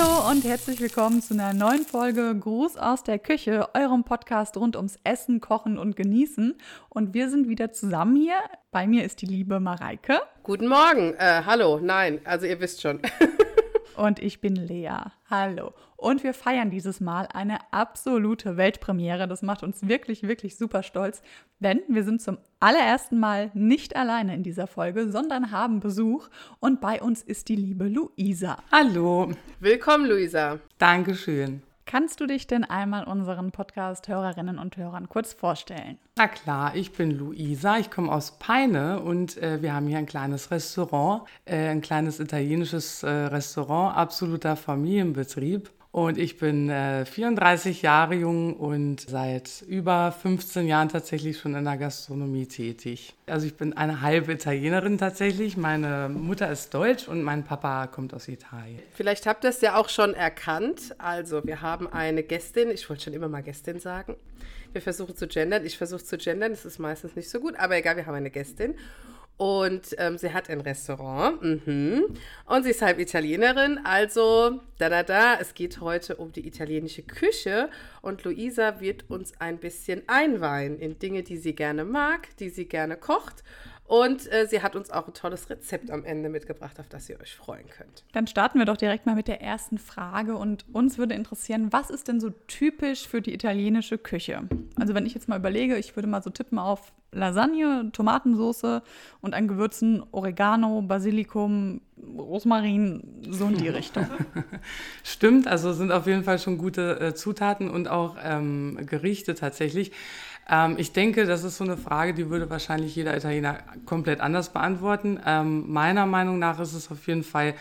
Hallo und herzlich willkommen zu einer neuen Folge Gruß aus der Küche, eurem Podcast rund ums Essen, Kochen und Genießen. Und wir sind wieder zusammen hier. Bei mir ist die liebe Mareike. Guten Morgen. Äh, hallo, nein, also ihr wisst schon. und ich bin Lea. Hallo. Und wir feiern dieses Mal eine absolute Weltpremiere. Das macht uns wirklich, wirklich super stolz, denn wir sind zum allerersten Mal nicht alleine in dieser Folge, sondern haben Besuch. Und bei uns ist die liebe Luisa. Hallo. Willkommen, Luisa. Dankeschön. Kannst du dich denn einmal unseren Podcast-Hörerinnen und Hörern kurz vorstellen? Na klar, ich bin Luisa, ich komme aus Peine und äh, wir haben hier ein kleines Restaurant, äh, ein kleines italienisches äh, Restaurant, absoluter Familienbetrieb. Und ich bin äh, 34 Jahre jung und seit über 15 Jahren tatsächlich schon in der Gastronomie tätig. Also ich bin eine halbe Italienerin tatsächlich. Meine Mutter ist deutsch und mein Papa kommt aus Italien. Vielleicht habt ihr es ja auch schon erkannt. Also wir haben eine Gästin, ich wollte schon immer mal Gästin sagen. Wir versuchen zu gendern. Ich versuche zu gendern, das ist meistens nicht so gut, aber egal, wir haben eine Gästin. Und ähm, sie hat ein Restaurant. Mhm. Und sie ist halb Italienerin. Also, da, da, da. Es geht heute um die italienische Küche. Und Luisa wird uns ein bisschen einweihen in Dinge, die sie gerne mag, die sie gerne kocht. Und äh, sie hat uns auch ein tolles Rezept am Ende mitgebracht, auf das ihr euch freuen könnt. Dann starten wir doch direkt mal mit der ersten Frage. Und uns würde interessieren, was ist denn so typisch für die italienische Küche? Also, wenn ich jetzt mal überlege, ich würde mal so tippen auf Lasagne, Tomatensauce und an Gewürzen Oregano, Basilikum, Rosmarin, so in die Richtung. Stimmt, also sind auf jeden Fall schon gute äh, Zutaten und auch ähm, Gerichte tatsächlich. Ähm, ich denke, das ist so eine Frage, die würde wahrscheinlich jeder Italiener komplett anders beantworten. Ähm, meiner Meinung nach ist es auf jeden Fall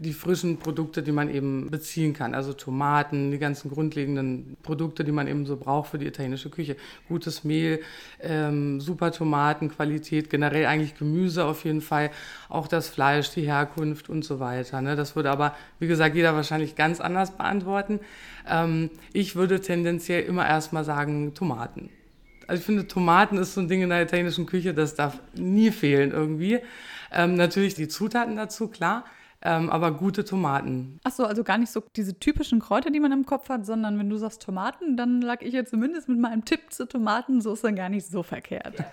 die frischen Produkte, die man eben beziehen kann. Also Tomaten, die ganzen grundlegenden Produkte, die man eben so braucht für die italienische Küche. Gutes Mehl, ähm, super Tomatenqualität, generell eigentlich Gemüse auf jeden Fall, auch das Fleisch, die Herkunft und so weiter. Ne? Das würde aber, wie gesagt, jeder wahrscheinlich ganz anders beantworten. Ähm, ich würde tendenziell immer erstmal sagen Tomaten. Also ich finde, Tomaten ist so ein Ding in der italienischen Küche, das darf nie fehlen irgendwie. Ähm, natürlich die Zutaten dazu, klar. Ähm, aber gute Tomaten. Ach so, also gar nicht so diese typischen Kräuter, die man im Kopf hat, sondern wenn du sagst Tomaten, dann lag ich ja zumindest mit meinem Tipp zur Tomatensauce gar nicht so verkehrt.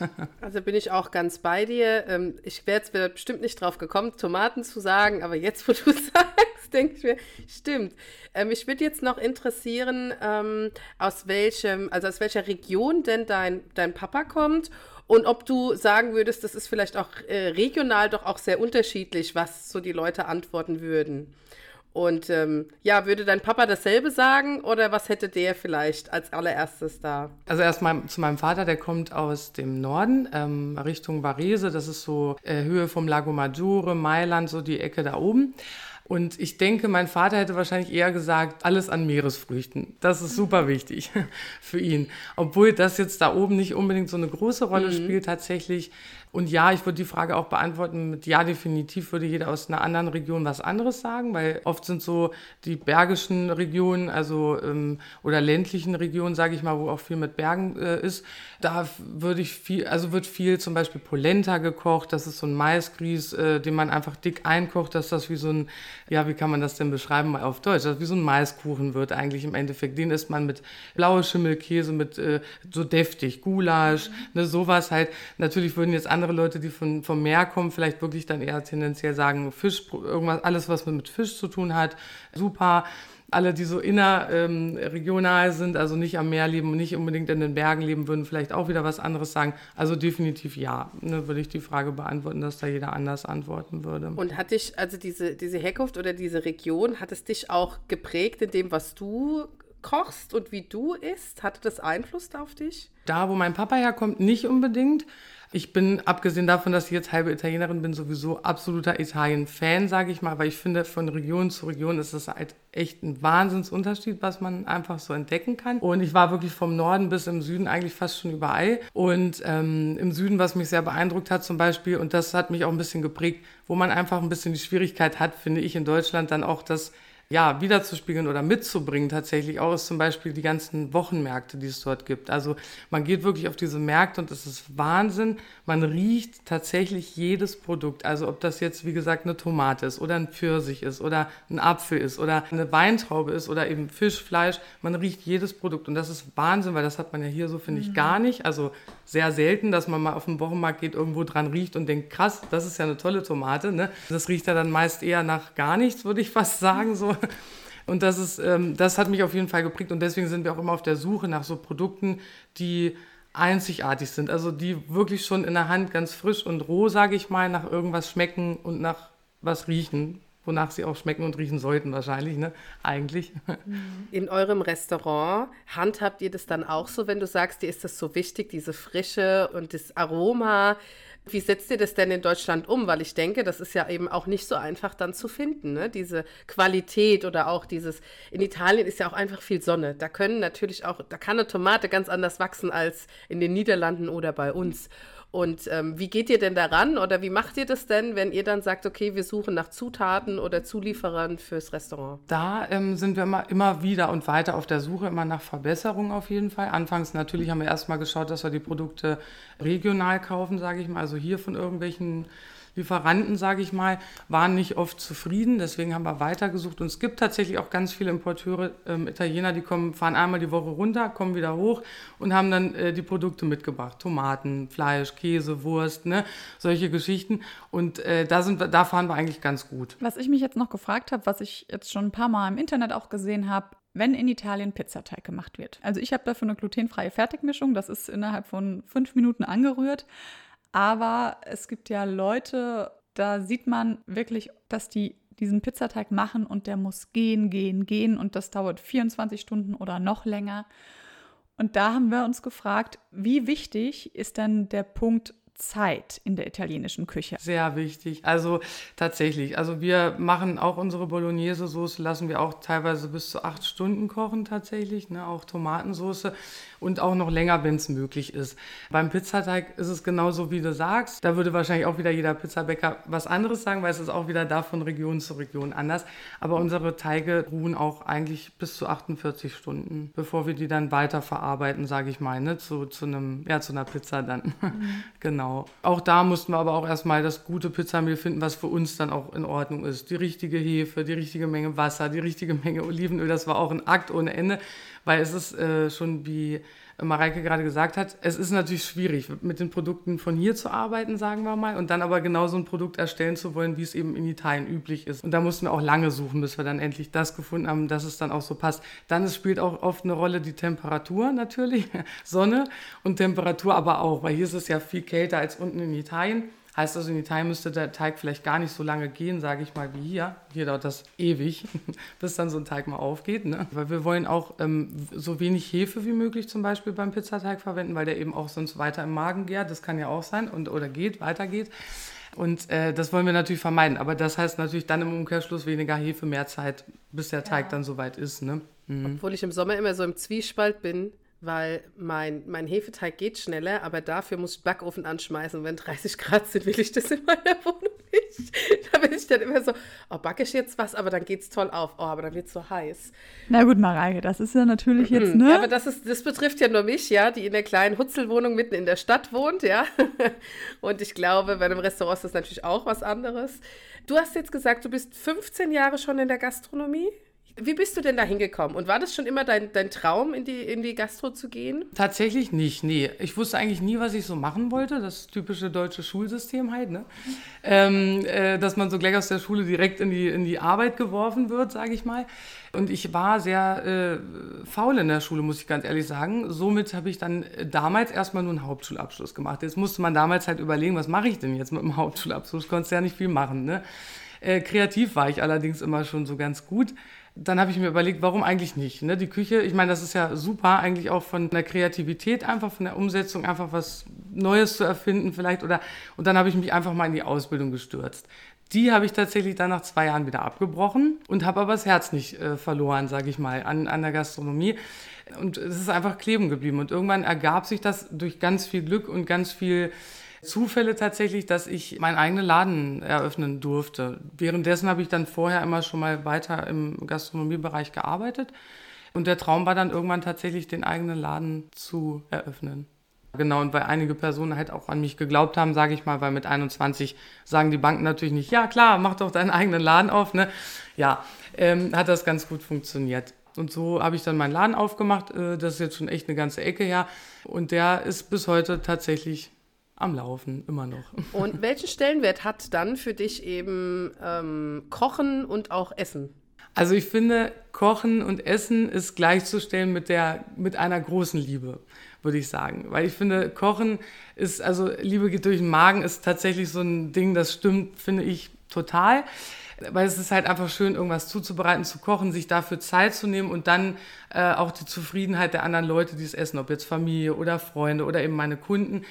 Also bin ich auch ganz bei dir. Ähm, ich wäre jetzt bestimmt nicht drauf gekommen, Tomaten zu sagen, aber jetzt, wo du sagst, denke ich mir, stimmt. Ähm, mich würde jetzt noch interessieren, ähm, aus welchem, also aus welcher Region denn dein, dein Papa kommt und ob du sagen würdest, das ist vielleicht auch äh, regional doch auch sehr unterschiedlich, was so die Leute antworten würden. Und ähm, ja, würde dein Papa dasselbe sagen oder was hätte der vielleicht als allererstes da? Also erstmal zu meinem Vater, der kommt aus dem Norden, ähm, Richtung Varese, das ist so äh, Höhe vom Lago Maggiore, Mailand, so die Ecke da oben. Und ich denke, mein Vater hätte wahrscheinlich eher gesagt, alles an Meeresfrüchten. Das ist super wichtig für ihn. Obwohl das jetzt da oben nicht unbedingt so eine große Rolle mhm. spielt tatsächlich. Und ja, ich würde die Frage auch beantworten mit ja, definitiv würde jeder aus einer anderen Region was anderes sagen, weil oft sind so die bergischen Regionen, also ähm, oder ländlichen Regionen, sage ich mal, wo auch viel mit Bergen äh, ist, da würde ich viel, also wird viel zum Beispiel Polenta gekocht, das ist so ein Maisgrieß, äh, den man einfach dick einkocht, dass das wie so ein, ja, wie kann man das denn beschreiben auf Deutsch, dass wie so ein Maiskuchen wird eigentlich im Endeffekt. Den isst man mit blauer Schimmelkäse, mit äh, so deftig, Gulasch, ne, sowas halt. Natürlich würden jetzt andere andere Leute, die von, vom Meer kommen, vielleicht wirklich dann eher tendenziell sagen, Fisch, irgendwas, alles, was mit Fisch zu tun hat, super. Alle, die so innerregional ähm, sind, also nicht am Meer leben und nicht unbedingt in den Bergen leben, würden vielleicht auch wieder was anderes sagen. Also definitiv ja, ne, würde ich die Frage beantworten, dass da jeder anders antworten würde. Und hat dich, also diese, diese Herkunft oder diese Region, hat es dich auch geprägt in dem, was du kochst und wie du isst? Hatte das Einfluss auf dich? Da, wo mein Papa herkommt, nicht unbedingt. Ich bin, abgesehen davon, dass ich jetzt halbe Italienerin bin, sowieso absoluter Italien-Fan, sage ich mal, weil ich finde, von Region zu Region ist es halt echt ein Wahnsinnsunterschied, was man einfach so entdecken kann. Und ich war wirklich vom Norden bis im Süden eigentlich fast schon überall. Und ähm, im Süden, was mich sehr beeindruckt hat zum Beispiel, und das hat mich auch ein bisschen geprägt, wo man einfach ein bisschen die Schwierigkeit hat, finde ich in Deutschland dann auch das ja, wiederzuspiegeln oder mitzubringen tatsächlich auch ist zum Beispiel die ganzen Wochenmärkte, die es dort gibt. Also man geht wirklich auf diese Märkte und es ist Wahnsinn. Man riecht tatsächlich jedes Produkt. Also ob das jetzt, wie gesagt, eine Tomate ist oder ein Pfirsich ist oder ein Apfel ist oder eine Weintraube ist oder eben Fisch, Fleisch. Man riecht jedes Produkt und das ist Wahnsinn, weil das hat man ja hier so, finde ich, gar nicht. Also sehr selten, dass man mal auf den Wochenmarkt geht, irgendwo dran riecht und denkt, krass, das ist ja eine tolle Tomate. Ne? Das riecht ja dann meist eher nach gar nichts, würde ich fast sagen. So. Und das ist, ähm, das hat mich auf jeden Fall geprägt und deswegen sind wir auch immer auf der Suche nach so Produkten, die einzigartig sind. Also die wirklich schon in der Hand ganz frisch und roh, sage ich mal, nach irgendwas schmecken und nach was riechen, wonach sie auch schmecken und riechen sollten wahrscheinlich, ne? Eigentlich. In eurem Restaurant handhabt ihr das dann auch so, wenn du sagst, dir ist das so wichtig, diese Frische und das Aroma wie setzt ihr das denn in Deutschland um? Weil ich denke, das ist ja eben auch nicht so einfach dann zu finden, ne? diese Qualität oder auch dieses, in Italien ist ja auch einfach viel Sonne. Da können natürlich auch, da kann eine Tomate ganz anders wachsen als in den Niederlanden oder bei uns. Und ähm, wie geht ihr denn daran oder wie macht ihr das denn, wenn ihr dann sagt, okay, wir suchen nach Zutaten oder Zulieferern fürs Restaurant? Da ähm, sind wir immer, immer wieder und weiter auf der Suche, immer nach Verbesserungen auf jeden Fall. Anfangs natürlich haben wir erstmal geschaut, dass wir die Produkte regional kaufen, sage ich mal, also hier von irgendwelchen Lieferanten, sage ich mal, waren nicht oft zufrieden. Deswegen haben wir weitergesucht. Und es gibt tatsächlich auch ganz viele Importeure, ähm, Italiener, die kommen, fahren einmal die Woche runter, kommen wieder hoch und haben dann äh, die Produkte mitgebracht. Tomaten, Fleisch, Käse, Wurst, ne? solche Geschichten. Und äh, da, sind wir, da fahren wir eigentlich ganz gut. Was ich mich jetzt noch gefragt habe, was ich jetzt schon ein paar Mal im Internet auch gesehen habe, wenn in Italien Pizzateig gemacht wird. Also ich habe dafür eine glutenfreie Fertigmischung, das ist innerhalb von fünf Minuten angerührt. Aber es gibt ja Leute, da sieht man wirklich, dass die diesen Pizzateig machen und der muss gehen, gehen, gehen und das dauert 24 Stunden oder noch länger. Und da haben wir uns gefragt, wie wichtig ist denn der Punkt Zeit in der italienischen Küche. Sehr wichtig. Also tatsächlich. Also wir machen auch unsere Bolognese-Soße, lassen wir auch teilweise bis zu acht Stunden kochen tatsächlich. Ne? Auch Tomatensoße und auch noch länger, wenn es möglich ist. Beim Pizzateig ist es genauso, wie du sagst. Da würde wahrscheinlich auch wieder jeder Pizzabäcker was anderes sagen, weil es ist auch wieder da von Region zu Region anders. Aber unsere Teige ruhen auch eigentlich bis zu 48 Stunden, bevor wir die dann weiter verarbeiten, sage ich mal, ne? zu, zu, einem, ja, zu einer Pizza dann. Genau. Genau. Auch da mussten wir aber auch erstmal das gute Pizzamehl finden, was für uns dann auch in Ordnung ist. Die richtige Hefe, die richtige Menge Wasser, die richtige Menge Olivenöl. Das war auch ein Akt ohne Ende, weil es ist äh, schon wie Mareike gerade gesagt hat, es ist natürlich schwierig, mit den Produkten von hier zu arbeiten, sagen wir mal, und dann aber genau so ein Produkt erstellen zu wollen, wie es eben in Italien üblich ist. Und da mussten wir auch lange suchen, bis wir dann endlich das gefunden haben, dass es dann auch so passt. Dann spielt auch oft eine Rolle die Temperatur natürlich, Sonne und Temperatur aber auch, weil hier ist es ja viel kälter als unten in Italien. Heißt also, in Italien müsste der Teig vielleicht gar nicht so lange gehen, sage ich mal, wie hier. Hier dauert das ewig, bis dann so ein Teig mal aufgeht. Ne? Weil wir wollen auch ähm, so wenig Hefe wie möglich zum Beispiel beim Pizzateig verwenden, weil der eben auch sonst weiter im Magen gärt. Das kann ja auch sein und, oder geht, weitergeht. Und äh, das wollen wir natürlich vermeiden. Aber das heißt natürlich dann im Umkehrschluss weniger Hefe, mehr Zeit, bis der Teig ja. dann soweit ist. Ne? Mhm. Obwohl ich im Sommer immer so im Zwiespalt bin, weil mein, mein Hefeteig geht schneller, aber dafür muss ich Backofen anschmeißen. Und wenn 30 Grad sind, will ich das in meiner Wohnung nicht. Da bin ich dann immer so, oh, backe ich jetzt was, aber dann geht es toll auf. Oh, aber dann wird es so heiß. Na gut, Mareike, das ist ja natürlich jetzt, ne? Ja, aber das, ist, das betrifft ja nur mich, ja, die in der kleinen Hutzelwohnung mitten in der Stadt wohnt, ja. Und ich glaube, bei einem Restaurant ist das natürlich auch was anderes. Du hast jetzt gesagt, du bist 15 Jahre schon in der Gastronomie? Wie bist du denn da hingekommen? Und war das schon immer dein, dein Traum, in die, in die Gastro zu gehen? Tatsächlich nicht, nee. Ich wusste eigentlich nie, was ich so machen wollte. Das typische deutsche Schulsystem halt, ne? Ähm, äh, dass man so gleich aus der Schule direkt in die, in die Arbeit geworfen wird, sage ich mal. Und ich war sehr äh, faul in der Schule, muss ich ganz ehrlich sagen. Somit habe ich dann damals erstmal nur einen Hauptschulabschluss gemacht. Jetzt musste man damals halt überlegen, was mache ich denn jetzt mit dem Hauptschulabschluss? Konntest ja nicht viel machen, ne? Äh, kreativ war ich allerdings immer schon so ganz gut dann habe ich mir überlegt, warum eigentlich nicht? Ne? Die Küche, ich meine, das ist ja super, eigentlich auch von der Kreativität, einfach von der Umsetzung, einfach was Neues zu erfinden vielleicht. Oder, und dann habe ich mich einfach mal in die Ausbildung gestürzt. Die habe ich tatsächlich dann nach zwei Jahren wieder abgebrochen und habe aber das Herz nicht äh, verloren, sage ich mal, an, an der Gastronomie. Und es ist einfach kleben geblieben. Und irgendwann ergab sich das durch ganz viel Glück und ganz viel Zufälle tatsächlich, dass ich meinen eigenen Laden eröffnen durfte. Währenddessen habe ich dann vorher immer schon mal weiter im Gastronomiebereich gearbeitet. Und der Traum war dann irgendwann tatsächlich, den eigenen Laden zu eröffnen. Genau, und weil einige Personen halt auch an mich geglaubt haben, sage ich mal, weil mit 21 sagen die Banken natürlich nicht, ja klar, mach doch deinen eigenen Laden auf. Ne? Ja, ähm, hat das ganz gut funktioniert. Und so habe ich dann meinen Laden aufgemacht. Äh, das ist jetzt schon echt eine ganze Ecke her. Und der ist bis heute tatsächlich am Laufen, immer noch. Und welchen Stellenwert hat dann für dich eben ähm, Kochen und auch Essen? Also ich finde, Kochen und Essen ist gleichzustellen mit, der, mit einer großen Liebe, würde ich sagen. Weil ich finde, Kochen ist, also Liebe geht durch den Magen, ist tatsächlich so ein Ding, das stimmt, finde ich, total weil es ist halt einfach schön, irgendwas zuzubereiten, zu kochen, sich dafür Zeit zu nehmen und dann äh, auch die Zufriedenheit der anderen Leute, die es essen, ob jetzt Familie oder Freunde oder eben meine Kunden,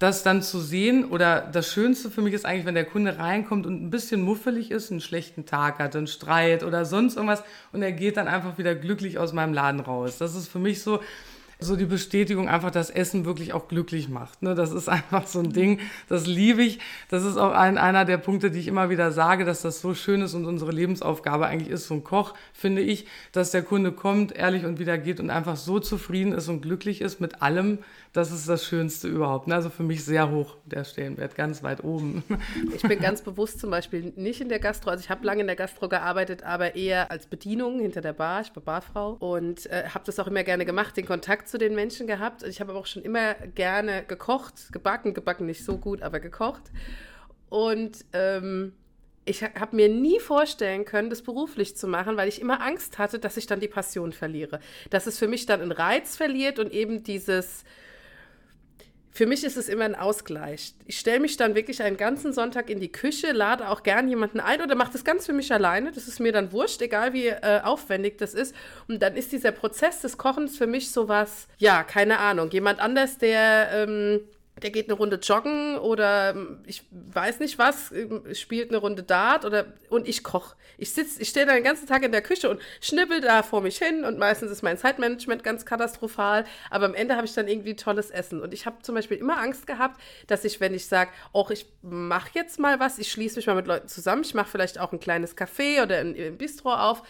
das dann zu sehen oder das Schönste für mich ist eigentlich, wenn der Kunde reinkommt und ein bisschen muffelig ist, einen schlechten Tag hat, einen Streit oder sonst irgendwas und er geht dann einfach wieder glücklich aus meinem Laden raus. Das ist für mich so, so die Bestätigung einfach, dass Essen wirklich auch glücklich macht. Ne? Das ist einfach so ein Ding, das liebe ich. Das ist auch ein, einer der Punkte, die ich immer wieder sage, dass das so schön ist und unsere Lebensaufgabe eigentlich ist, so ein Koch, finde ich, dass der Kunde kommt, ehrlich und wieder geht und einfach so zufrieden ist und glücklich ist mit allem, das ist das Schönste überhaupt. Ne? Also für mich sehr hoch der Stellenwert, ganz weit oben. Ich bin ganz bewusst zum Beispiel nicht in der Gastro, also ich habe lange in der Gastro gearbeitet, aber eher als Bedienung hinter der Bar. Ich war Barfrau und äh, habe das auch immer gerne gemacht, den Kontakt zu den Menschen gehabt. Ich habe aber auch schon immer gerne gekocht, gebacken, gebacken nicht so gut, aber gekocht. Und ähm, ich habe mir nie vorstellen können, das beruflich zu machen, weil ich immer Angst hatte, dass ich dann die Passion verliere. Dass es für mich dann einen Reiz verliert und eben dieses für mich ist es immer ein Ausgleich. Ich stelle mich dann wirklich einen ganzen Sonntag in die Küche, lade auch gern jemanden ein oder mache das ganz für mich alleine. Das ist mir dann wurscht, egal wie äh, aufwendig das ist. Und dann ist dieser Prozess des Kochens für mich sowas, ja, keine Ahnung. Jemand anders, der ähm, der geht eine Runde joggen oder ähm, ich weiß nicht was, ähm, spielt eine Runde Dart oder und ich koche. Ich sitze, ich stehe da den ganzen Tag in der Küche und schnippel da vor mich hin und meistens ist mein Zeitmanagement ganz katastrophal, aber am Ende habe ich dann irgendwie tolles Essen und ich habe zum Beispiel immer Angst gehabt, dass ich, wenn ich sage, auch ich mache jetzt mal was, ich schließe mich mal mit Leuten zusammen, ich mache vielleicht auch ein kleines Café oder ein, ein Bistro auf,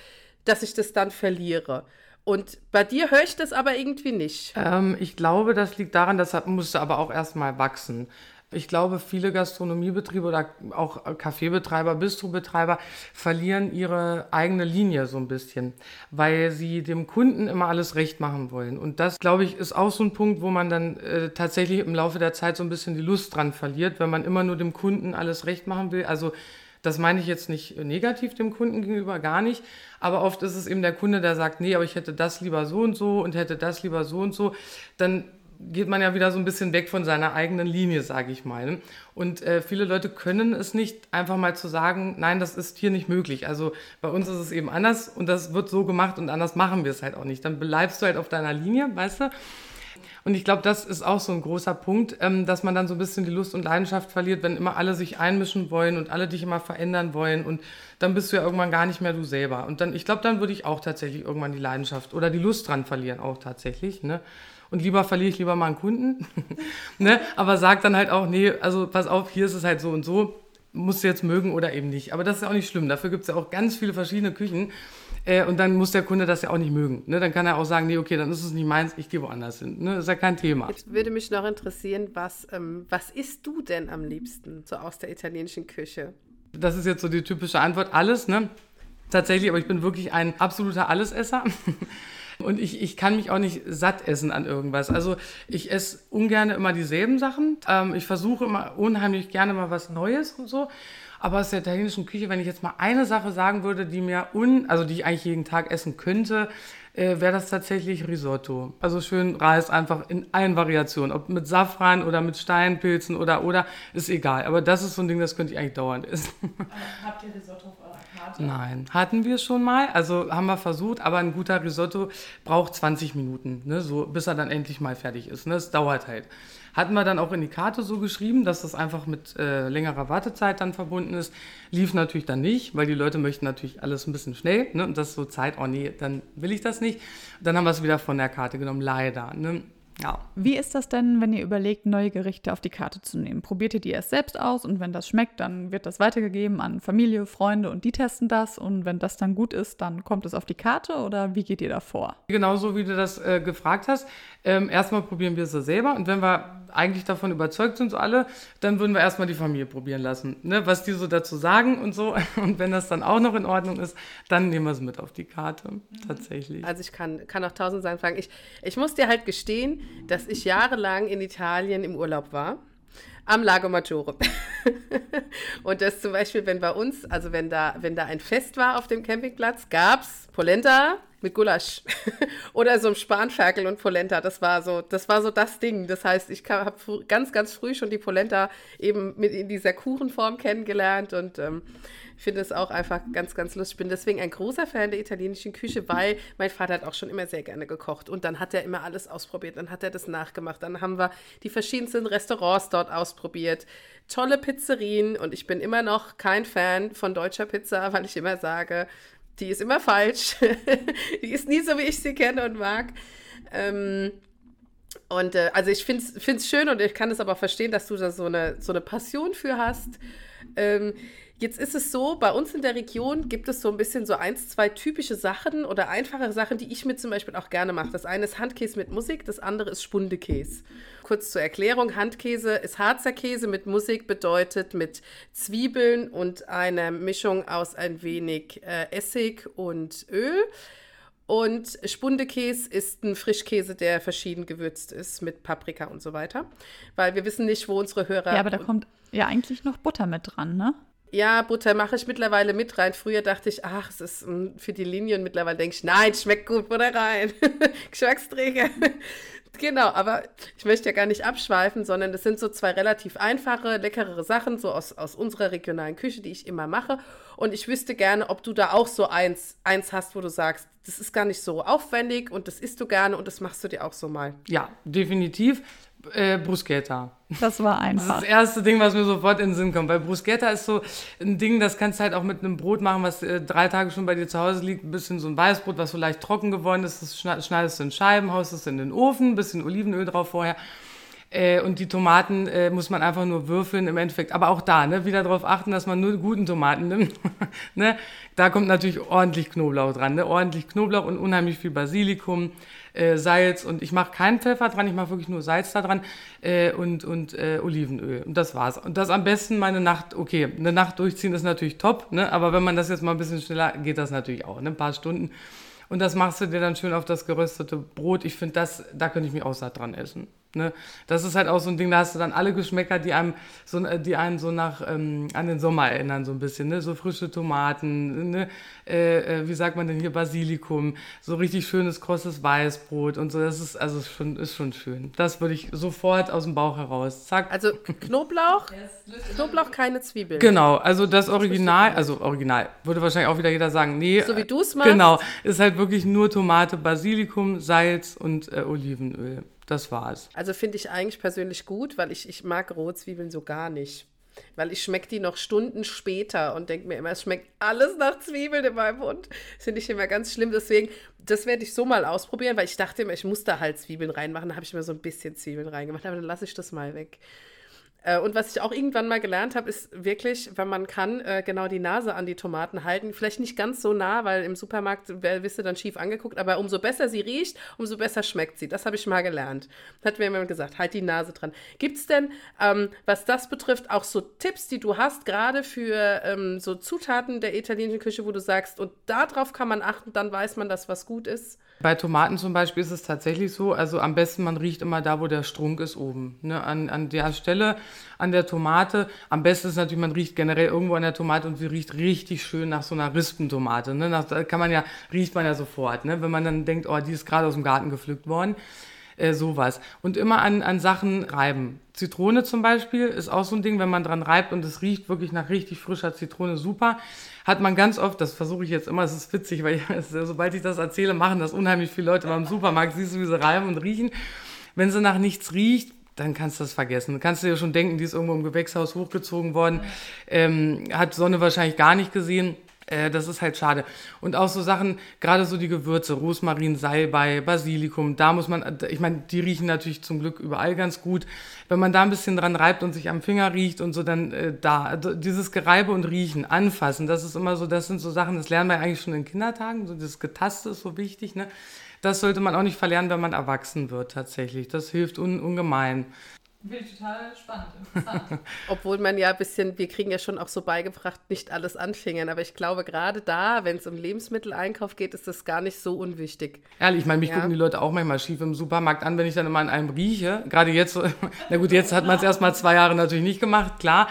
dass ich das dann verliere. Und bei dir höre ich das aber irgendwie nicht. Ähm, ich glaube, das liegt daran, das musste aber auch erstmal wachsen. Ich glaube, viele Gastronomiebetriebe oder auch Kaffeebetreiber, Bistrobetreiber verlieren ihre eigene Linie so ein bisschen, weil sie dem Kunden immer alles recht machen wollen. Und das, glaube ich, ist auch so ein Punkt, wo man dann äh, tatsächlich im Laufe der Zeit so ein bisschen die Lust dran verliert, wenn man immer nur dem Kunden alles recht machen will. Also das meine ich jetzt nicht negativ dem Kunden gegenüber, gar nicht. Aber oft ist es eben der Kunde, der sagt, nee, aber ich hätte das lieber so und so und hätte das lieber so und so. Dann geht man ja wieder so ein bisschen weg von seiner eigenen Linie, sage ich mal. Und äh, viele Leute können es nicht einfach mal zu sagen, nein, das ist hier nicht möglich. Also bei uns ist es eben anders und das wird so gemacht und anders machen wir es halt auch nicht. Dann bleibst du halt auf deiner Linie, weißt du? Und ich glaube, das ist auch so ein großer Punkt, ähm, dass man dann so ein bisschen die Lust und Leidenschaft verliert, wenn immer alle sich einmischen wollen und alle dich immer verändern wollen. Und dann bist du ja irgendwann gar nicht mehr du selber. Und dann, ich glaube, dann würde ich auch tatsächlich irgendwann die Leidenschaft oder die Lust dran verlieren, auch tatsächlich. Ne? Und lieber verliere ich lieber mal einen Kunden. ne? Aber sag dann halt auch, nee, also pass auf, hier ist es halt so und so. Musst du jetzt mögen oder eben nicht. Aber das ist ja auch nicht schlimm. Dafür gibt es ja auch ganz viele verschiedene Küchen. Äh, und dann muss der Kunde das ja auch nicht mögen. Ne? Dann kann er auch sagen, nee, okay, dann ist es nicht meins, ich gehe woanders hin. Ne? Das ist ja kein Thema. Jetzt würde mich noch interessieren, was, ähm, was isst du denn am liebsten so aus der italienischen Küche? Das ist jetzt so die typische Antwort, alles, ne? Tatsächlich, aber ich bin wirklich ein absoluter Allesesser. Und ich, ich kann mich auch nicht satt essen an irgendwas. Also ich esse ungern immer dieselben Sachen. Ähm, ich versuche immer unheimlich gerne mal was Neues und so. Aber aus der italienischen Küche, wenn ich jetzt mal eine Sache sagen würde, die mir un, also die ich eigentlich jeden Tag essen könnte, äh, wäre das tatsächlich Risotto. Also schön Reis einfach in allen Variationen, ob mit Safran oder mit Steinpilzen oder oder ist egal. Aber das ist so ein Ding, das könnte ich eigentlich dauernd essen. Habt ihr Risotto auf eurer Karte? Nein, hatten wir schon mal. Also haben wir versucht, aber ein guter Risotto braucht 20 Minuten, ne, so bis er dann endlich mal fertig ist. Ne? Es dauert halt. Hatten wir dann auch in die Karte so geschrieben, dass das einfach mit äh, längerer Wartezeit dann verbunden ist. Lief natürlich dann nicht, weil die Leute möchten natürlich alles ein bisschen schnell. Ne? Und das ist so Zeit, oh nee, dann will ich das nicht. Dann haben wir es wieder von der Karte genommen, leider. Ne? Ja. Wie ist das denn, wenn ihr überlegt, neue Gerichte auf die Karte zu nehmen? Probiert ihr die erst selbst aus und wenn das schmeckt, dann wird das weitergegeben an Familie, Freunde und die testen das und wenn das dann gut ist, dann kommt es auf die Karte oder wie geht ihr da vor? Genauso wie du das äh, gefragt hast. Ähm, erstmal probieren wir es selber und wenn wir eigentlich davon überzeugt sind, so alle, dann würden wir erstmal die Familie probieren lassen, ne? was die so dazu sagen und so. Und wenn das dann auch noch in Ordnung ist, dann nehmen wir es mit auf die Karte, mhm. tatsächlich. Also ich kann, kann auch tausend Sachen fragen. Ich, ich muss dir halt gestehen, dass ich jahrelang in Italien im Urlaub war am Lago Maggiore. und das zum Beispiel, wenn bei uns, also wenn da, wenn da ein Fest war auf dem Campingplatz, gab es Polenta mit Gulasch oder so ein Spanferkel und Polenta. Das war so, das war so das Ding. Das heißt, ich habe ganz, ganz früh schon die Polenta eben mit in dieser Kuchenform kennengelernt und ähm, finde es auch einfach ganz, ganz lustig. Ich bin deswegen ein großer Fan der italienischen Küche, weil mein Vater hat auch schon immer sehr gerne gekocht und dann hat er immer alles ausprobiert, dann hat er das nachgemacht, dann haben wir die verschiedensten Restaurants dort ausprobiert, tolle Pizzerien und ich bin immer noch kein Fan von deutscher Pizza, weil ich immer sage, die ist immer falsch, die ist nie so, wie ich sie kenne und mag. Ähm, und äh, also ich finde es schön und ich kann es aber verstehen, dass du da so eine, so eine Passion für hast. Ähm, Jetzt ist es so, bei uns in der Region gibt es so ein bisschen so eins, zwei typische Sachen oder einfache Sachen, die ich mir zum Beispiel auch gerne mache. Das eine ist Handkäse mit Musik, das andere ist Spundekäse. Kurz zur Erklärung, Handkäse ist Harzer Käse mit Musik, bedeutet mit Zwiebeln und einer Mischung aus ein wenig äh, Essig und Öl. Und Spundekäse ist ein Frischkäse, der verschieden gewürzt ist mit Paprika und so weiter. Weil wir wissen nicht, wo unsere Hörer. Ja, aber da kommt ja eigentlich noch Butter mit dran, ne? Ja, Butter mache ich mittlerweile mit rein. Früher dachte ich, ach, es ist um, für die Linien. Mittlerweile denke ich, nein, schmeckt gut, Butter rein. Geschmacksträger. genau, aber ich möchte ja gar nicht abschweifen, sondern das sind so zwei relativ einfache, leckerere Sachen, so aus, aus unserer regionalen Küche, die ich immer mache. Und ich wüsste gerne, ob du da auch so eins, eins hast, wo du sagst, das ist gar nicht so aufwendig und das isst du gerne und das machst du dir auch so mal. Ja, definitiv. Äh, Bruschetta. Das war einfach. Das ist das erste Ding, was mir sofort in den Sinn kommt. Weil Bruschetta ist so ein Ding, das kannst du halt auch mit einem Brot machen, was äh, drei Tage schon bei dir zu Hause liegt. Ein bisschen so ein Weißbrot, was so leicht trocken geworden ist. Das schneidest du in Scheiben, haust es in den Ofen, ein bisschen Olivenöl drauf vorher. Äh, und die Tomaten äh, muss man einfach nur würfeln im Endeffekt. Aber auch da, ne, wieder darauf achten, dass man nur guten Tomaten nimmt. ne? Da kommt natürlich ordentlich Knoblauch dran. Ne? Ordentlich Knoblauch und unheimlich viel Basilikum, äh, Salz. Und ich mache keinen Pfeffer dran, ich mache wirklich nur Salz da dran äh, und, und äh, Olivenöl. Und das war's. Und das am besten meine Nacht, okay, eine Nacht durchziehen ist natürlich top, ne? aber wenn man das jetzt mal ein bisschen schneller, geht das natürlich auch. Ne? Ein paar Stunden. Und das machst du dir dann schön auf das geröstete Brot. Ich finde, da könnte ich mich auch satt dran essen. Ne? Das ist halt auch so ein Ding, da hast du dann alle Geschmäcker, die einem so, die einen so nach ähm, an den Sommer erinnern, so ein bisschen, ne? So frische Tomaten, ne? Äh, äh, wie sagt man denn hier, Basilikum, so richtig schönes, krosses Weißbrot und so. Das ist also schon, ist schon schön. Das würde ich sofort aus dem Bauch heraus. Zack. Also Knoblauch, Knoblauch, keine Zwiebeln. Genau, also das Original, also Original, würde wahrscheinlich auch wieder jeder sagen, nee. So wie du es machst. Genau, ist halt wirklich nur Tomate, Basilikum, Salz und äh, Olivenöl. Das war's. Also finde ich eigentlich persönlich gut, weil ich, ich mag Rohzwiebeln so gar nicht. Weil ich schmecke die noch Stunden später und denke mir immer, es schmeckt alles nach Zwiebeln in meinem Mund. Finde ich immer ganz schlimm. Deswegen, das werde ich so mal ausprobieren, weil ich dachte immer, ich muss da halt Zwiebeln reinmachen. Da habe ich immer so ein bisschen Zwiebeln reingemacht, aber dann lasse ich das mal weg. Äh, und was ich auch irgendwann mal gelernt habe, ist wirklich, wenn man kann, äh, genau die Nase an die Tomaten halten. Vielleicht nicht ganz so nah, weil im Supermarkt wirst du dann schief angeguckt, aber umso besser sie riecht, umso besser schmeckt sie. Das habe ich mal gelernt. Hat mir jemand gesagt, halt die Nase dran. Gibt es denn, ähm, was das betrifft, auch so Tipps, die du hast, gerade für ähm, so Zutaten der italienischen Küche, wo du sagst, und darauf kann man achten, dann weiß man, dass was gut ist? Bei Tomaten zum Beispiel ist es tatsächlich so, also am besten man riecht immer da, wo der Strunk ist oben. Ne? An, an der Stelle, an der Tomate. Am besten ist natürlich, man riecht generell irgendwo an der Tomate und sie riecht richtig schön nach so einer Rispentomate. Ne? Nach, da kann man ja, riecht man ja sofort. Ne? Wenn man dann denkt, oh, die ist gerade aus dem Garten gepflückt worden. Äh, sowas. Und immer an, an Sachen reiben. Zitrone zum Beispiel ist auch so ein Ding, wenn man dran reibt und es riecht wirklich nach richtig frischer Zitrone, super hat man ganz oft, das versuche ich jetzt immer, es ist witzig, weil ich, sobald ich das erzähle, machen das unheimlich viele Leute beim Supermarkt, siehst du, wie sie reiben und riechen. Wenn sie nach nichts riecht, dann kannst du das vergessen. Du kannst dir ja schon denken, die ist irgendwo im Gewächshaus hochgezogen worden, ähm, hat Sonne wahrscheinlich gar nicht gesehen. Äh, das ist halt schade. Und auch so Sachen, gerade so die Gewürze, Rosmarin, Salbei, Basilikum, da muss man, ich meine, die riechen natürlich zum Glück überall ganz gut. Wenn man da ein bisschen dran reibt und sich am Finger riecht und so, dann äh, da, also dieses Gereibe und Riechen, anfassen, das ist immer so, das sind so Sachen, das lernen wir eigentlich schon in Kindertagen, so das Getaste ist so wichtig, ne? Das sollte man auch nicht verlernen, wenn man erwachsen wird tatsächlich. Das hilft un ungemein. Finde ich total spannend, interessant. Obwohl man ja ein bisschen, wir kriegen ja schon auch so beigebracht, nicht alles anfingern. Aber ich glaube, gerade da, wenn es um Lebensmitteleinkauf geht, ist das gar nicht so unwichtig. Ehrlich, ich meine, mich ja. gucken die Leute auch manchmal schief im Supermarkt an, wenn ich dann immer an einem rieche. Gerade jetzt, na gut, jetzt hat man es erst mal zwei Jahre natürlich nicht gemacht, klar.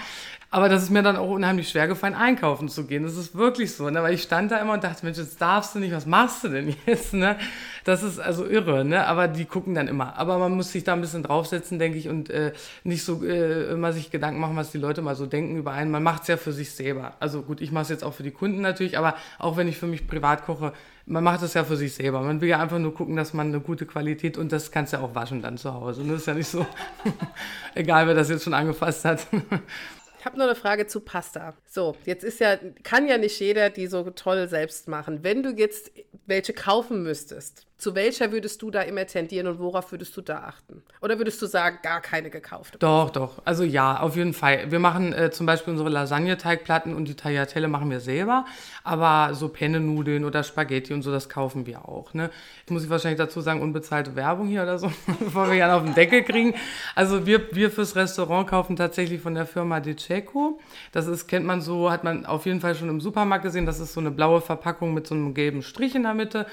Aber das ist mir dann auch unheimlich schwer gefallen, einkaufen zu gehen. Das ist wirklich so, ne? weil ich stand da immer und dachte, Mensch, jetzt darfst du nicht, was machst du denn jetzt? Ne? Das ist also irre, ne? aber die gucken dann immer. Aber man muss sich da ein bisschen draufsetzen, denke ich, und äh, nicht so äh, immer sich Gedanken machen, was die Leute mal so denken über einen. Man macht es ja für sich selber. Also gut, ich mache es jetzt auch für die Kunden natürlich, aber auch wenn ich für mich privat koche, man macht es ja für sich selber. Man will ja einfach nur gucken, dass man eine gute Qualität und das kannst du ja auch waschen dann zu Hause. Und das ist ja nicht so, egal wer das jetzt schon angefasst hat. Ich habe noch eine Frage zu Pasta. So, jetzt ist ja, kann ja nicht jeder die so toll selbst machen. Wenn du jetzt welche kaufen müsstest, zu welcher würdest du da immer tendieren und worauf würdest du da achten? Oder würdest du sagen, gar keine gekaufte? Doch, doch. Also ja, auf jeden Fall. Wir machen äh, zum Beispiel unsere Lasagne-Teigplatten und die Tagliatelle machen wir selber. Aber so Penne-Nudeln oder Spaghetti und so, das kaufen wir auch. Ne? Jetzt muss ich wahrscheinlich dazu sagen, unbezahlte Werbung hier oder so, bevor wir ja auf den Deckel kriegen. Also wir, wir fürs Restaurant kaufen tatsächlich von der Firma De Ceco. Das ist, kennt man so, hat man auf jeden Fall schon im Supermarkt gesehen. Das ist so eine blaue Verpackung mit so einem gelben Strich in der Mitte.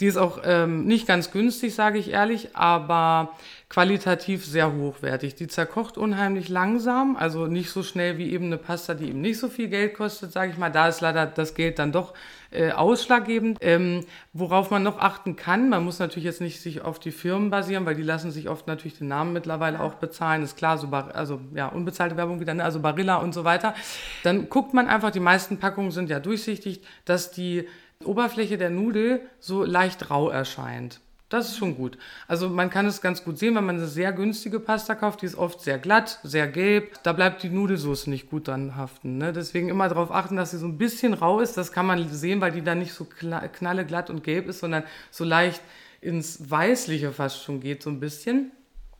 Die ist auch ähm, nicht ganz günstig, sage ich ehrlich, aber qualitativ sehr hochwertig. Die zerkocht unheimlich langsam, also nicht so schnell wie eben eine Pasta, die eben nicht so viel Geld kostet, sage ich mal. Da ist leider das Geld dann doch äh, ausschlaggebend. Ähm, worauf man noch achten kann, man muss natürlich jetzt nicht sich auf die Firmen basieren, weil die lassen sich oft natürlich den Namen mittlerweile auch bezahlen. Ist klar, so also ja, unbezahlte Werbung wieder, ne? also Barilla und so weiter. Dann guckt man einfach, die meisten Packungen sind ja durchsichtig, dass die Oberfläche der Nudel so leicht rau erscheint. Das ist schon gut. Also man kann es ganz gut sehen, wenn man eine sehr günstige Pasta kauft, die ist oft sehr glatt, sehr gelb. Da bleibt die Nudelsauce nicht gut dran haften. Ne? Deswegen immer darauf achten, dass sie so ein bisschen rau ist. Das kann man sehen, weil die dann nicht so knalle, glatt und gelb ist, sondern so leicht ins Weißliche fast schon geht, so ein bisschen.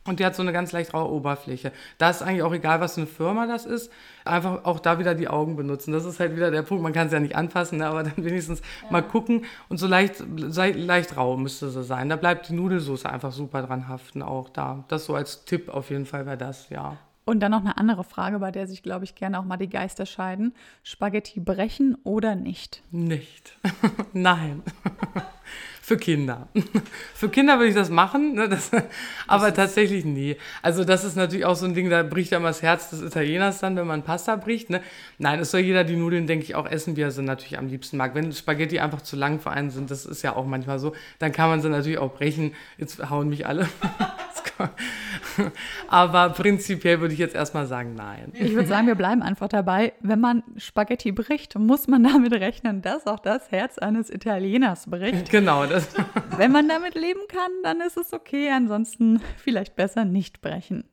Und die hat so eine ganz leicht raue Oberfläche. Da ist eigentlich auch egal, was für eine Firma das ist. Einfach auch da wieder die Augen benutzen. Das ist halt wieder der Punkt. Man kann es ja nicht anfassen, ne? aber dann wenigstens ja. mal gucken. Und so leicht, leicht rau müsste sie sein. Da bleibt die Nudelsauce einfach super dran haften auch da. Das so als Tipp auf jeden Fall wäre das, ja. Und dann noch eine andere Frage, bei der sich, glaube ich, gerne auch mal die Geister scheiden. Spaghetti brechen oder nicht? Nicht. Nein. für Kinder. für Kinder würde ich das machen, ne, das, aber tatsächlich nie. Also das ist natürlich auch so ein Ding, da bricht ja mal das Herz des Italieners dann, wenn man Pasta bricht. Ne? Nein, es soll jeder die Nudeln, denke ich, auch essen, wie er sie natürlich am liebsten mag. Wenn Spaghetti einfach zu lang für einen sind, das ist ja auch manchmal so, dann kann man sie natürlich auch brechen. Jetzt hauen mich alle. aber prinzipiell würde ich jetzt erstmal sagen, nein. Ich würde sagen, wir bleiben einfach dabei. Wenn man Spaghetti bricht, muss man damit rechnen, dass auch das Herz eines Italieners bricht. Genau, das. Wenn man damit leben kann, dann ist es okay. Ansonsten vielleicht besser nicht brechen.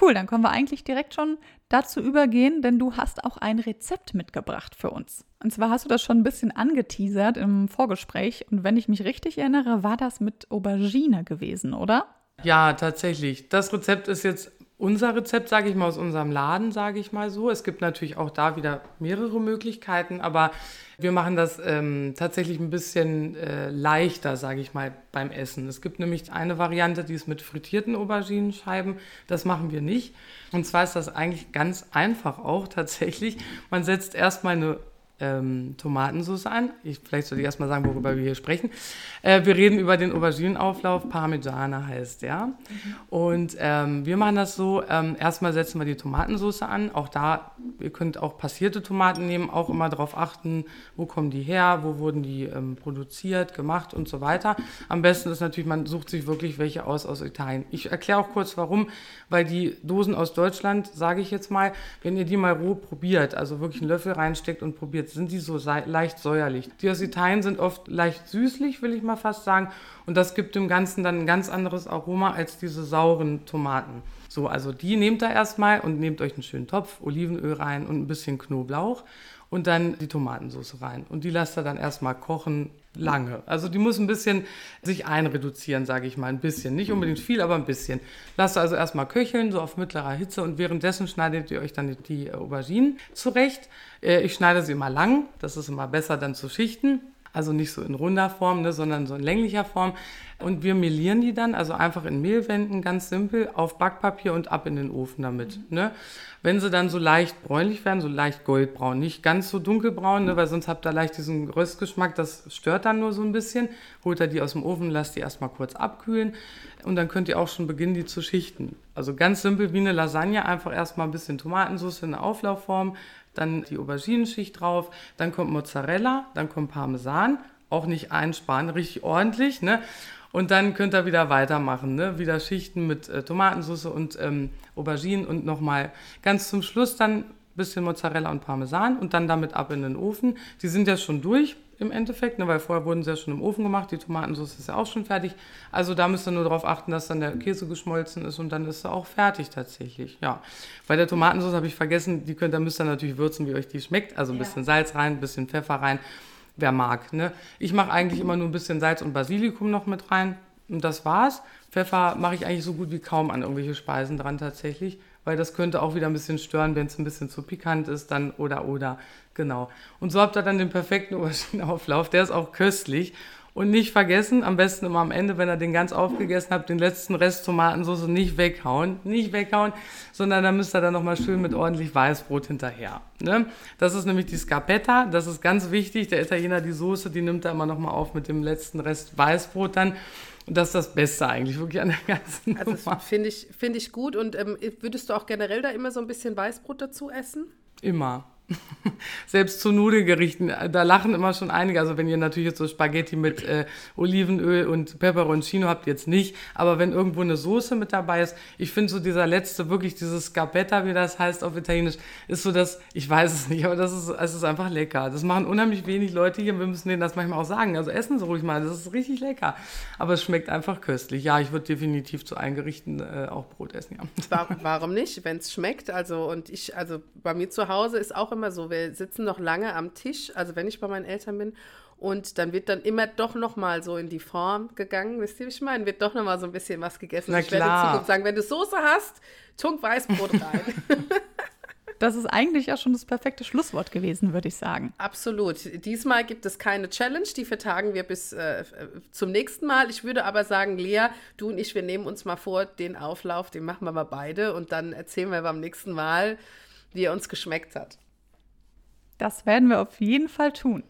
Cool, dann können wir eigentlich direkt schon dazu übergehen, denn du hast auch ein Rezept mitgebracht für uns. Und zwar hast du das schon ein bisschen angeteasert im Vorgespräch. Und wenn ich mich richtig erinnere, war das mit Aubergine gewesen, oder? Ja, tatsächlich. Das Rezept ist jetzt unser Rezept, sage ich mal, aus unserem Laden, sage ich mal so. Es gibt natürlich auch da wieder mehrere Möglichkeiten, aber wir machen das ähm, tatsächlich ein bisschen äh, leichter, sage ich mal, beim Essen. Es gibt nämlich eine Variante, die ist mit frittierten Auberginenscheiben. Das machen wir nicht. Und zwar ist das eigentlich ganz einfach auch tatsächlich. Man setzt erstmal eine ähm, Tomatensauce an. Ich, vielleicht soll ich erstmal sagen, worüber wir hier sprechen. Äh, wir reden über den Auberginenauflauf, Parmigiana heißt der. Und ähm, wir machen das so, ähm, erstmal setzen wir die Tomatensauce an. Auch da, ihr könnt auch passierte Tomaten nehmen, auch immer darauf achten, wo kommen die her, wo wurden die ähm, produziert, gemacht und so weiter. Am besten ist natürlich, man sucht sich wirklich welche aus aus Italien. Ich erkläre auch kurz warum, weil die Dosen aus Deutschland, sage ich jetzt mal, wenn ihr die mal roh probiert, also wirklich einen Löffel reinsteckt und probiert, jetzt sind die so leicht säuerlich. Die aus Italien sind oft leicht süßlich, will ich mal fast sagen. Und das gibt dem Ganzen dann ein ganz anderes Aroma als diese sauren Tomaten. So, also die nehmt ihr erstmal und nehmt euch einen schönen Topf, Olivenöl rein und ein bisschen Knoblauch und dann die Tomatensauce rein. Und die lasst ihr dann erstmal kochen, lange. Also die muss ein bisschen sich einreduzieren, sage ich mal, ein bisschen. Nicht unbedingt viel, aber ein bisschen. Lasst also erstmal köcheln, so auf mittlerer Hitze und währenddessen schneidet ihr euch dann die Auberginen zurecht. Äh, ich schneide sie immer lang, das ist immer besser dann zu schichten. Also nicht so in runder Form, ne, sondern so in länglicher Form. Und wir melieren die dann, also einfach in Mehl wenden, ganz simpel, auf Backpapier und ab in den Ofen damit. Ne? Wenn sie dann so leicht bräunlich werden, so leicht goldbraun, nicht ganz so dunkelbraun, ne, weil sonst habt ihr leicht diesen Röstgeschmack, das stört dann nur so ein bisschen. Holt ihr die aus dem Ofen, lasst die erstmal kurz abkühlen und dann könnt ihr auch schon beginnen, die zu schichten. Also ganz simpel wie eine Lasagne, einfach erstmal ein bisschen Tomatensauce in der Auflaufform, dann die Auberginenschicht drauf, dann kommt Mozzarella, dann kommt Parmesan, auch nicht einsparen, richtig ordentlich, ne? Und dann könnt ihr wieder weitermachen, ne? Wieder Schichten mit äh, Tomatensauce und ähm, Auberginen und nochmal ganz zum Schluss dann bisschen Mozzarella und Parmesan und dann damit ab in den Ofen. Die sind ja schon durch im Endeffekt, ne? weil vorher wurden sie ja schon im Ofen gemacht. Die Tomatensauce ist ja auch schon fertig. Also da müsst ihr nur darauf achten, dass dann der Käse geschmolzen ist und dann ist sie auch fertig tatsächlich. Ja, bei der Tomatensauce habe ich vergessen, die könnt, da müsst ihr natürlich würzen, wie euch die schmeckt. Also ein bisschen Salz rein, ein bisschen Pfeffer rein wer mag. Ne? Ich mache eigentlich immer nur ein bisschen Salz und Basilikum noch mit rein und das war's. Pfeffer mache ich eigentlich so gut wie kaum an irgendwelche Speisen dran tatsächlich, weil das könnte auch wieder ein bisschen stören, wenn es ein bisschen zu pikant ist, dann oder oder. Genau. Und so habt ihr dann den perfekten Auberginenauflauf. Der ist auch köstlich. Und nicht vergessen, am besten immer am Ende, wenn ihr den ganz aufgegessen habt, den letzten Rest Tomatensauce nicht weghauen. Nicht weghauen, sondern dann müsst ihr dann nochmal schön mit ordentlich Weißbrot hinterher. Ne? Das ist nämlich die Scarpetta. Das ist ganz wichtig. Der Italiener, die Soße, die nimmt er immer nochmal auf mit dem letzten Rest Weißbrot dann. Und das ist das Beste eigentlich wirklich an der ganzen also finde ich, find ich gut. Und ähm, würdest du auch generell da immer so ein bisschen Weißbrot dazu essen? Immer. Selbst zu Nudelgerichten, da lachen immer schon einige. Also wenn ihr natürlich jetzt so Spaghetti mit äh, Olivenöl und Peperoncino habt, jetzt nicht. Aber wenn irgendwo eine Soße mit dabei ist, ich finde so dieser letzte, wirklich dieses Scarpetta, wie das heißt auf Italienisch, ist so das, ich weiß es nicht, aber das ist, es ist einfach lecker. Das machen unheimlich wenig Leute hier. Wir müssen denen das manchmal auch sagen. Also essen Sie ruhig mal, das ist richtig lecker. Aber es schmeckt einfach köstlich. Ja, ich würde definitiv zu Eingerichten äh, auch Brot essen, ja. Warum nicht, wenn es schmeckt? Also und ich, also bei mir zu Hause ist auch immer immer so. Wir sitzen noch lange am Tisch, also wenn ich bei meinen Eltern bin. Und dann wird dann immer doch noch mal so in die Form gegangen. Wisst ihr, wie ich meine? Wird doch noch mal so ein bisschen was gegessen. Na ich werde in Zukunft sagen, wenn du Soße hast, tunk Weißbrot rein. Das ist eigentlich ja schon das perfekte Schlusswort gewesen, würde ich sagen. Absolut. Diesmal gibt es keine Challenge, die vertagen wir bis äh, zum nächsten Mal. Ich würde aber sagen, Lea, du und ich, wir nehmen uns mal vor, den Auflauf, den machen wir mal beide und dann erzählen wir beim nächsten Mal, wie er uns geschmeckt hat. Das werden wir auf jeden Fall tun.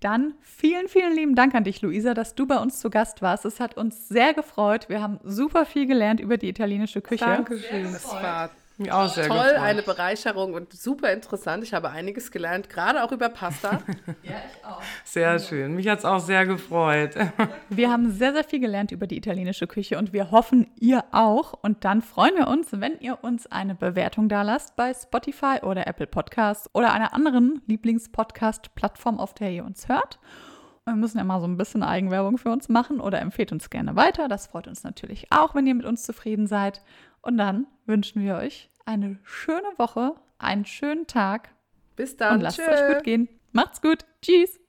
Dann vielen, vielen lieben Dank an dich, Luisa, dass du bei uns zu Gast warst. Es hat uns sehr gefreut. Wir haben super viel gelernt über die italienische Küche. Dankeschön. Das war mir auch sehr Toll, gefreut. eine Bereicherung und super interessant. Ich habe einiges gelernt, gerade auch über Pasta. ja, ich auch. Sehr schön. Mich hat es auch sehr gefreut. wir haben sehr, sehr viel gelernt über die italienische Küche und wir hoffen, ihr auch. Und dann freuen wir uns, wenn ihr uns eine Bewertung da lasst bei Spotify oder Apple Podcasts oder einer anderen Lieblingspodcast-Plattform, auf der ihr uns hört. Wir müssen ja mal so ein bisschen Eigenwerbung für uns machen oder empfehlt uns gerne weiter. Das freut uns natürlich auch, wenn ihr mit uns zufrieden seid. Und dann wünschen wir euch eine schöne Woche, einen schönen Tag. Bis dann. Und lasst es euch gut gehen. Macht's gut. Tschüss.